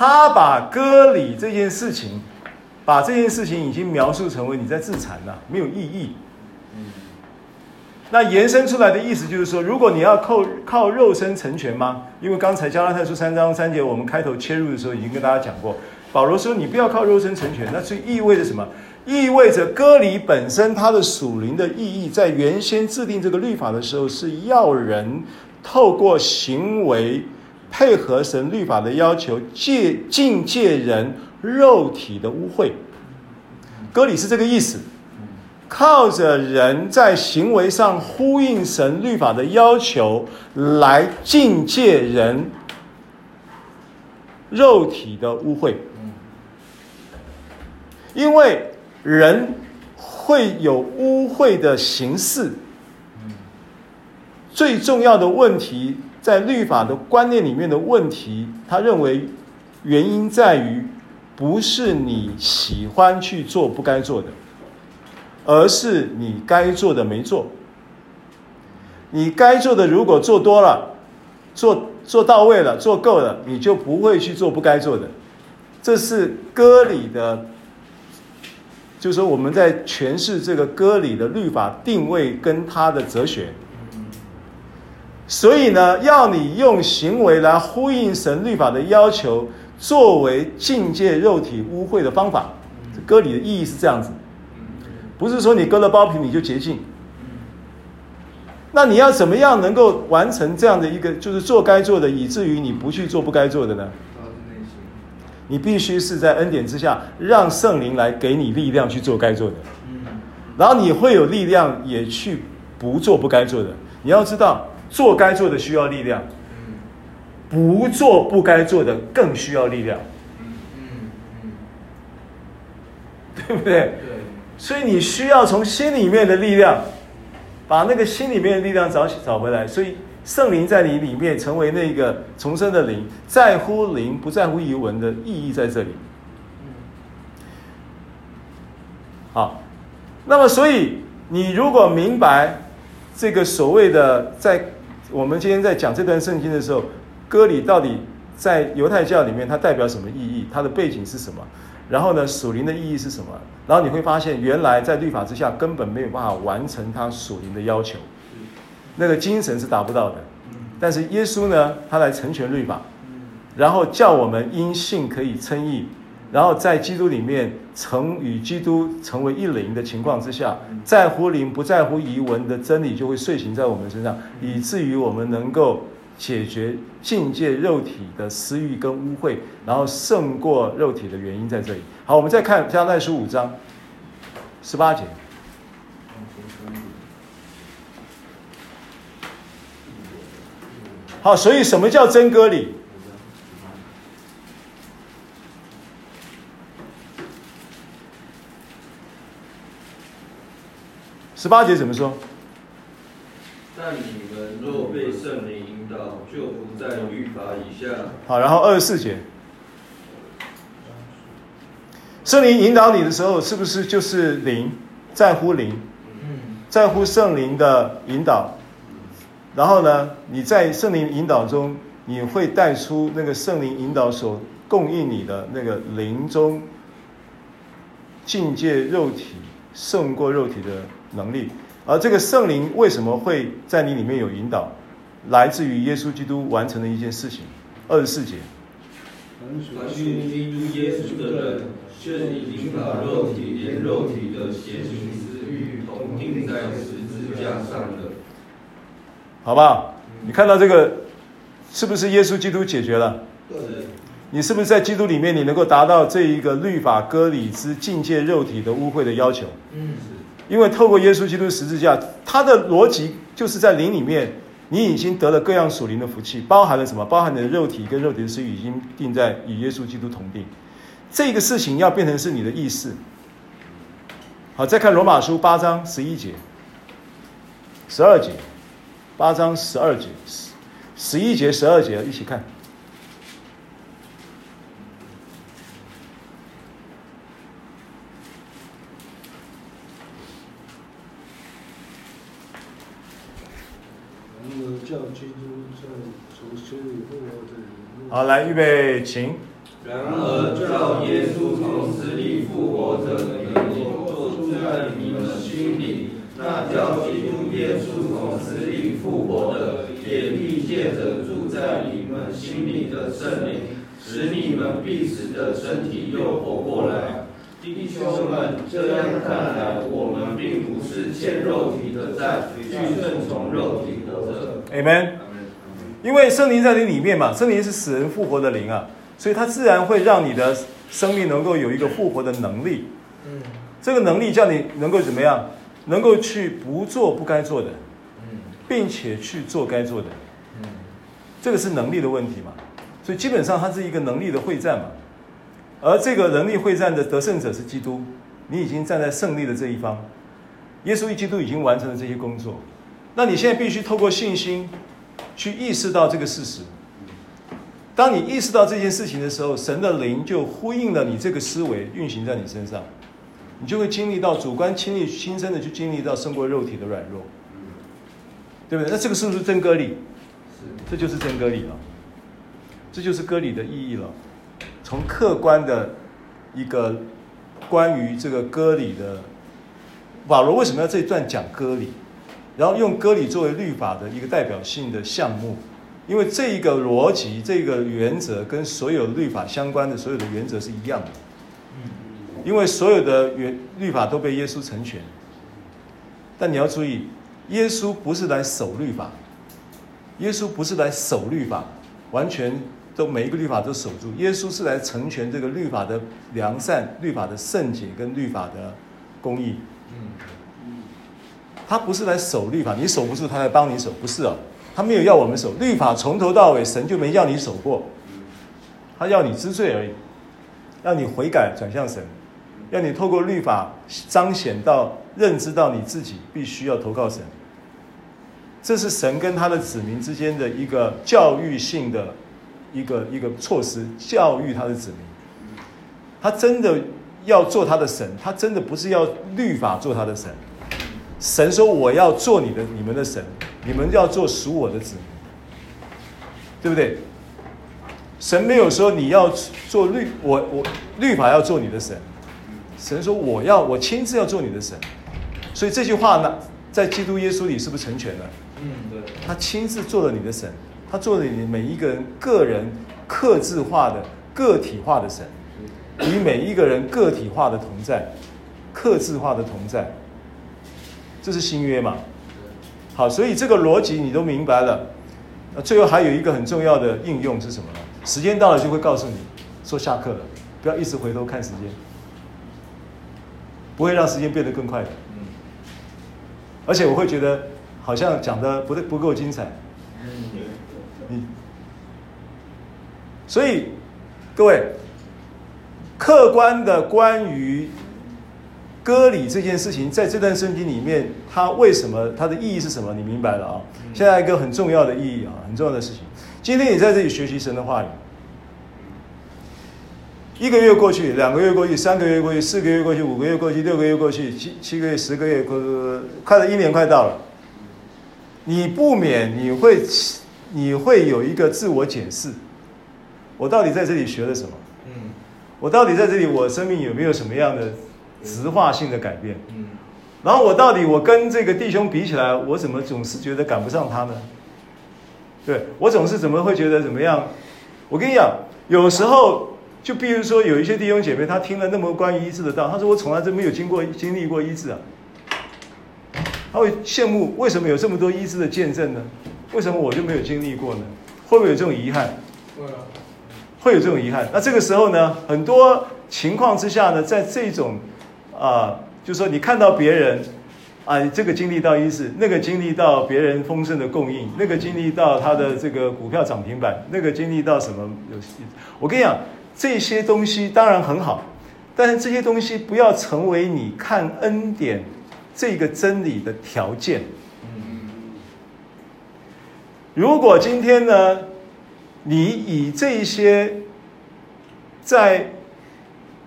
他把割礼这件事情，把这件事情已经描述成为你在自残了，没有意义。那延伸出来的意思就是说，如果你要靠靠肉身成全吗？因为刚才加拉太书三章三节，我们开头切入的时候已经跟大家讲过，保罗说你不要靠肉身成全，那这意味着什么？意味着割礼本身它的属灵的意义，在原先制定这个律法的时候，是要人透过行为配合神律法的要求，戒禁戒人肉体的污秽。歌里是这个意思，靠着人在行为上呼应神律法的要求，来禁戒人肉体的污秽，因为。人会有污秽的形式，最重要的问题在律法的观念里面的问题，他认为原因在于不是你喜欢去做不该做的，而是你该做的没做。你该做的如果做多了，做做到位了，做够了，你就不会去做不该做的。这是割礼的。就是说，我们在诠释这个割礼的律法定位跟他的哲学，所以呢，要你用行为来呼应神律法的要求，作为境界肉体污秽的方法。割礼的意义是这样子，不是说你割了包皮你就洁净。那你要怎么样能够完成这样的一个，就是做该做的，以至于你不去做不该做的呢？你必须是在恩典之下，让圣灵来给你力量去做该做的，然后你会有力量也去不做不该做的。你要知道，做该做的需要力量，不做不该做的更需要力量，对不对？所以你需要从心里面的力量，把那个心里面的力量找找回来。所以。圣灵在你里面成为那个重生的灵，在乎灵不在乎仪文的意义在这里。好，那么所以你如果明白这个所谓的，在我们今天在讲这段圣经的时候，割礼到底在犹太教里面它代表什么意义？它的背景是什么？然后呢，属灵的意义是什么？然后你会发现，原来在律法之下根本没有办法完成它属灵的要求。那个精神是达不到的，但是耶稣呢，他来成全律法，然后叫我们因信可以称义，然后在基督里面成与基督成为一灵的情况之下，在乎灵不在乎仪文的真理就会遂行在我们身上，以至于我们能够解决境界肉体的私欲跟污秽，然后胜过肉体的原因在这里。好，我们再看加拉太书五章十八节。好，所以什么叫真割礼？十八节怎么说？但你们若被圣灵引导，就不在律法以下。好，然后二十四节，圣灵引导你的时候，是不是就是灵？在乎灵，在乎圣灵的引导。然后呢，你在圣灵引导中，你会带出那个圣灵引导所供应你的那个灵中境界肉体胜过肉体的能力。而这个圣灵为什么会在你里面有引导？来自于耶稣基督完成的一件事情。二十四节。凡属基督耶稣的人，就已经把肉体连肉体的邪情私欲同钉在十字架上的。好不好？你看到这个，是不是耶稣基督解决了？对。你是不是在基督里面，你能够达到这一个律法割礼之境界肉体的污秽的要求？嗯，因为透过耶稣基督十字架，他的逻辑就是在灵里面，你已经得了各样属灵的福气，包含了什么？包含你的肉体跟肉体的私欲已经定在与耶稣基督同定。这个事情要变成是你的意识。好，再看罗马书八章十一节、十二节。八章十二节，十十一节、十二节，一起看。然而叫基督在从死里复活的灵。好，来预备，请。然而叫耶稣从死里复活的灵做住在你们心里，那叫基督耶稣从死里复活的，也必借着住在你们心里的圣灵，使你们必死的身体又活过来。弟兄们，这样看来，我们并不是欠肉体的债，去顺从肉体活着。Amen。因为圣灵在你里面嘛，圣灵是死人复活的灵啊，所以它自然会让你的生命能够有一个复活的能力。嗯，这个能力叫你能够怎么样？能够去不做不该做的，嗯，并且去做该做的。嗯，这个是能力的问题嘛。所以基本上它是一个能力的会战嘛。而这个能力会战的得胜者是基督，你已经站在胜利的这一方，耶稣基督已经完成了这些工作，那你现在必须透过信心去意识到这个事实。当你意识到这件事情的时候，神的灵就呼应了你这个思维运行在你身上，你就会经历到主观亲历亲身的去经历到胜过肉体的软弱，对不对？那这个是不是真割礼？是，这就是真割礼了，这就是割礼的意义了。从客观的一个关于这个割礼的，保罗为什么要这一段讲割礼？然后用割礼作为律法的一个代表性的项目，因为这一个逻辑、这个原则跟所有律法相关的所有的原则是一样的。因为所有的原律法都被耶稣成全，但你要注意，耶稣不是来守律法，耶稣不是来守律法，完全。都每一个律法都守住，耶稣是来成全这个律法的良善、律法的圣洁跟律法的公义。他不是来守律法，你守不住，他来帮你守，不是哦。他没有要我们守律法，从头到尾神就没要你守过，他要你知罪而已，要你悔改转向神，要你透过律法彰显到认知到你自己必须要投靠神。这是神跟他的子民之间的一个教育性的。一个一个措施教育他的子民，他真的要做他的神，他真的不是要律法做他的神。神说：“我要做你的你们的神，你们要做属我的子民，对不对？”神没有说你要做律，我我律法要做你的神。神说：“我要我亲自要做你的神。”所以这句话呢，在基督耶稣里是不是成全了？嗯，对，他亲自做了你的神。他做了你每一个人个人克制化的个体化的神，与每一个人个体化的同在，克制化的同在，这是新约嘛？好，所以这个逻辑你都明白了。那最后还有一个很重要的应用是什么呢？时间到了就会告诉你说下课了，不要一直回头看时间，不会让时间变得更快的。而且我会觉得好像讲的不不够精彩。嗯，所以各位，客观的关于割礼这件事情，在这段圣经里面，它为什么它的意义是什么？你明白了啊？现在一个很重要的意义啊，很重要的事情。今天你在这里学习神的话语，一个月过去，两个月过去，三个月过去，四个月过去，五个月过去，六个月过去，七七个月，十个月过，快了一年快到了，你不免你会。你会有一个自我检视，我到底在这里学了什么？嗯，我到底在这里，我生命有没有什么样的质化性的改变？嗯，然后我到底我跟这个弟兄比起来，我怎么总是觉得赶不上他呢？对，我总是怎么会觉得怎么样？我跟你讲，有时候就比如说有一些弟兄姐妹，他听了那么关于医治的道，他说我从来都没有经过经历过医治啊，他会羡慕为什么有这么多医治的见证呢？为什么我就没有经历过呢？会不会有这种遗憾？会啊，会有这种遗憾。那这个时候呢，很多情况之下呢，在这种啊、就说你看到别人啊，这个经历到一次，那个经历到别人丰盛的供应，那个经历到他的这个股票涨停板，那个经历到什么有？我跟你讲，这些东西当然很好，但是这些东西不要成为你看恩典这个真理的条件。如果今天呢，你以这些在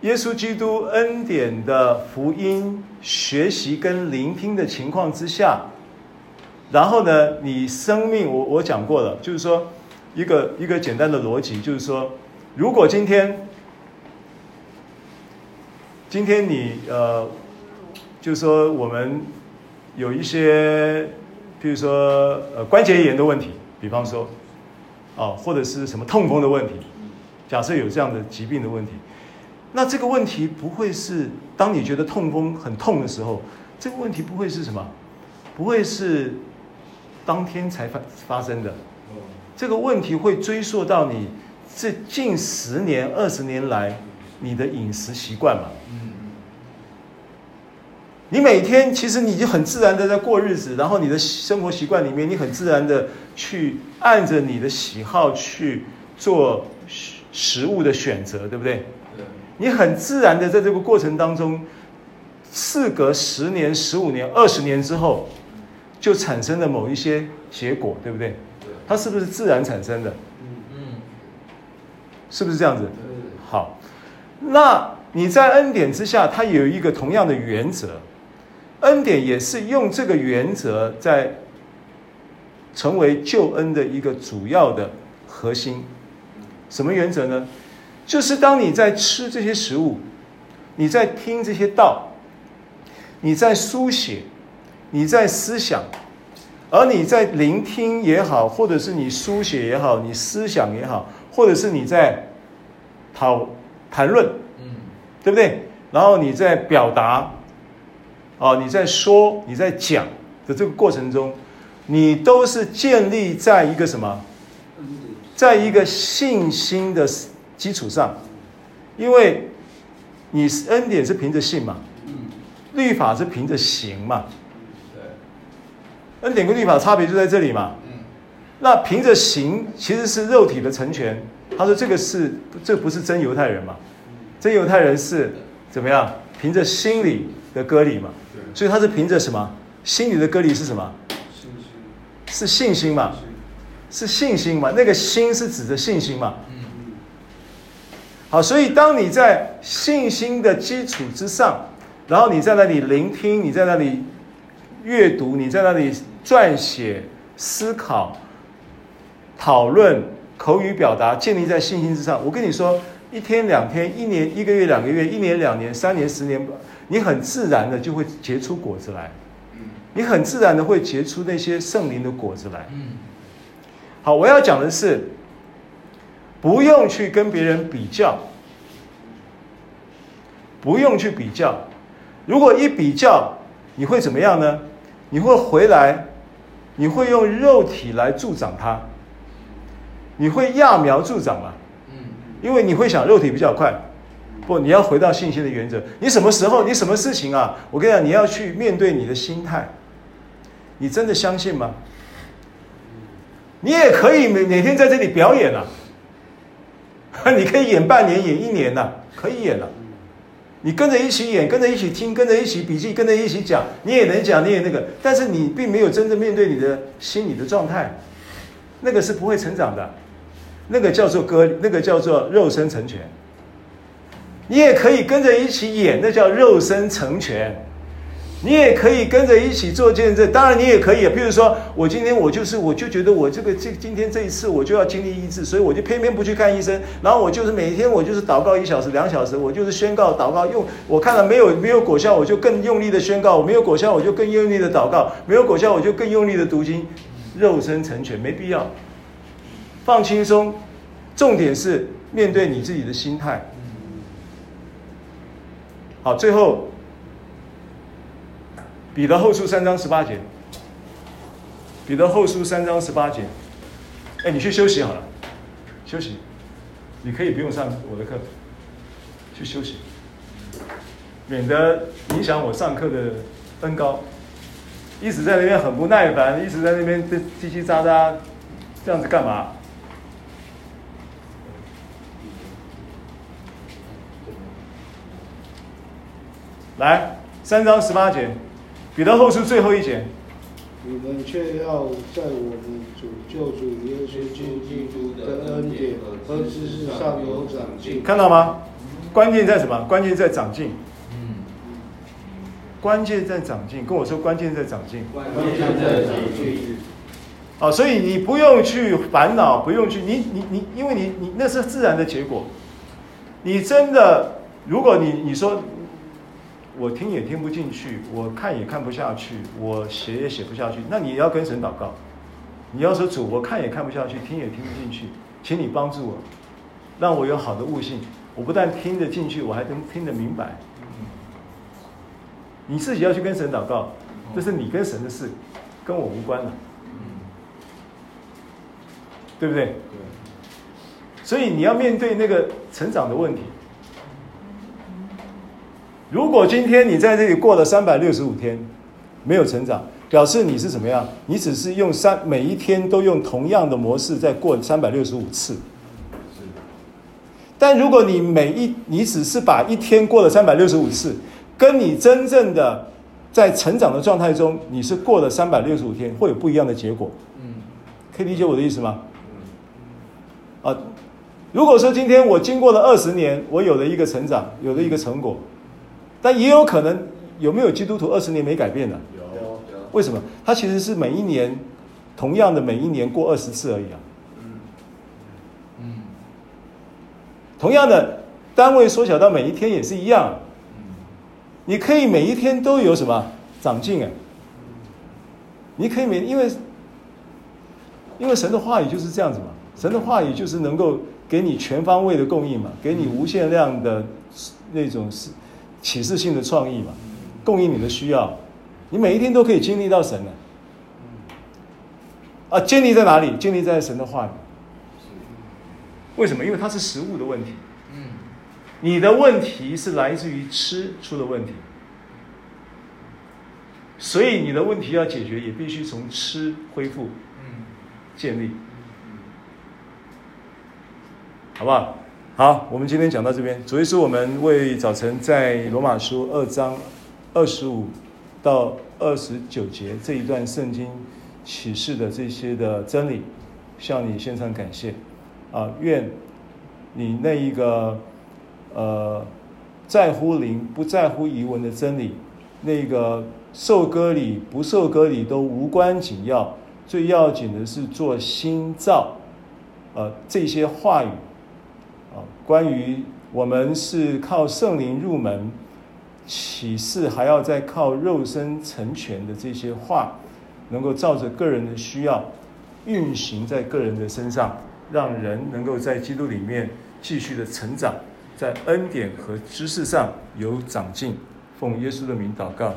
耶稣基督恩典的福音学习跟聆听的情况之下，然后呢，你生命我我讲过了，就是说一个一个简单的逻辑，就是说，如果今天今天你呃，就是说我们有一些，比如说呃关节炎的问题，比方说，哦，或者是什么痛风的问题，假设有这样的疾病的问题，那这个问题不会是当你觉得痛风很痛的时候，这个问题不会是什么？不会是当天才发发生的。这个问题会追溯到你这近十年、二十年来你的饮食习惯嘛？你每天其实你就很自然的在过日子，然后你的生活习惯里面，你很自然的去按着你的喜好去做食物的选择，对不对？你很自然的在这个过程当中，事隔十年、十五年、二十年之后，就产生了某一些结果，对不对？它是不是自然产生的？嗯，是不是这样子？好，那你在恩典之下，它有一个同样的原则。恩典也是用这个原则在成为救恩的一个主要的核心。什么原则呢？就是当你在吃这些食物，你在听这些道，你在书写，你在思想，而你在聆听也好，或者是你书写也好，你思想也好，或者是你在讨谈论，嗯，对不对？然后你在表达。哦，你在说、你在讲的这个过程中，你都是建立在一个什么？在一个信心的基础上，因为你是恩典是凭着信嘛，律法是凭着行嘛。恩典跟律法差别就在这里嘛。那凭着行其实是肉体的成全。他说这个是这不是真犹太人嘛？真犹太人是怎么样？凭着心理的割礼嘛。所以他是凭着什么？心理的割礼是什么？是信心嘛？是信心嘛？那个心是指着信心嘛？好，所以当你在信心的基础之上，然后你在那里聆听，你在那里阅读，你在那里撰写、思考、讨论、口语表达，建立在信心之上。我跟你说，一天、两天、一年、一个月、两个月、一年、两年、三年、十年。你很自然的就会结出果子来，你很自然的会结出那些圣灵的果子来。好，我要讲的是，不用去跟别人比较，不用去比较。如果一比较，你会怎么样呢？你会回来，你会用肉体来助长它，你会揠苗助长嘛？因为你会想肉体比较快。不，你要回到信心的原则。你什么时候，你什么事情啊？我跟你讲，你要去面对你的心态。你真的相信吗？你也可以每每天在这里表演啊。你可以演半年，演一年呐、可以演了、你跟着一起演，跟着一起听，跟着一起笔记，跟着一起讲，你也能讲，你也那个。但是你并没有真正面对你的心理的状态，那个是不会成长的。那个叫做割，那个叫做肉身成全。你也可以跟着一起演，那叫肉身成全。你也可以跟着一起做见证，当然你也可以。比如说，我今天我就是，我就觉得我这个这今天这一次我就要经历医治，所以我就偏偏不去看医生。然后我就是每天我就是祷告一小时、两小时，我就是宣告祷告。用我看了没有没有果效，我就更用力的宣告；我没有果效，我就更用力的祷告；没有果效，我就更用力的读经。肉身成全没必要，放轻松。重点是面对你自己的心态。好，最后，彼得后书三章十八节。彼得后书三章十八节，哎，你去休息好了，休息，你可以不用上我的课，去休息，免得影响我上课的分高。一直在那边很不耐烦，一直在那边叽叽喳喳，这样子干嘛？来，三章十八节，彼得后书最后一节。你们却要在我们主救主耶稣基督的恩典和知识上有长进。看到吗？关键在什么？关键在长进。关键在长进，跟我说关键在长进。关键在长进。哦，所以你不用去烦恼，不用去你你你，因为你你那是自然的结果。你真的，如果你你说我听也听不进去，我看也看不下去，我写也写不下去，那你也要跟神祷告。你要说主，我看也看不下去，听也听不进去，请你帮助我，让我有好的悟性。我不但听得进去，我还能听得明白。你自己要去跟神祷告，这是你跟神的事，跟我无关了，对不对？所以你要面对那个成长的问题。如果今天你在这里过了三百六十五天，没有成长。表示你是怎么样？你只是用三每一天都用同样的模式在过三百六十五次。但如果你每一你只是把一天过了三百六十五次，跟你真正的在成长的状态中，你是过了三百六十五天，会有不一样的结果。嗯，可以理解我的意思吗？啊，如果说今天我经过了二十年，我有了一个成长，有了一个成果，但也有可能有没有基督徒二十年没改变呢？为什么？他其实是每一年，同样的每一年过二十次而已啊。嗯，同样的单位缩小到每一天也是一样。你可以每一天都有什么长进啊？你可以每因为因为神的话语就是这样子嘛，神的话语就是能够给你全方位的供应嘛，给你无限量的那种是启示性的创意嘛，供应你的需要。你每一天都可以经历到神的，啊，建立在哪里？建立在神的话里。为什么？因为它是食物的问题。嗯，你的问题是来自于吃出的问题，所以你的问题要解决，也必须从吃恢复，嗯，建立，好不好？好，我们今天讲到这边。主耶稣，我们为早晨在罗马书二章二十五。到二十九节这一段圣经启示的这些的真理，向你献上感谢啊！愿你那一个呃在乎灵不在乎仪文的真理，那个受割礼不受割礼都无关紧要，最要紧的是做新造，呃这些话语，关于我们是靠圣灵入门。启示还要再靠肉身成全的这些话，能够照着个人的需要运行在个人的身上，让人能够在基督里面继续的成长，在恩典和知识上有长进。奉耶稣的名祷告。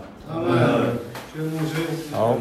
好。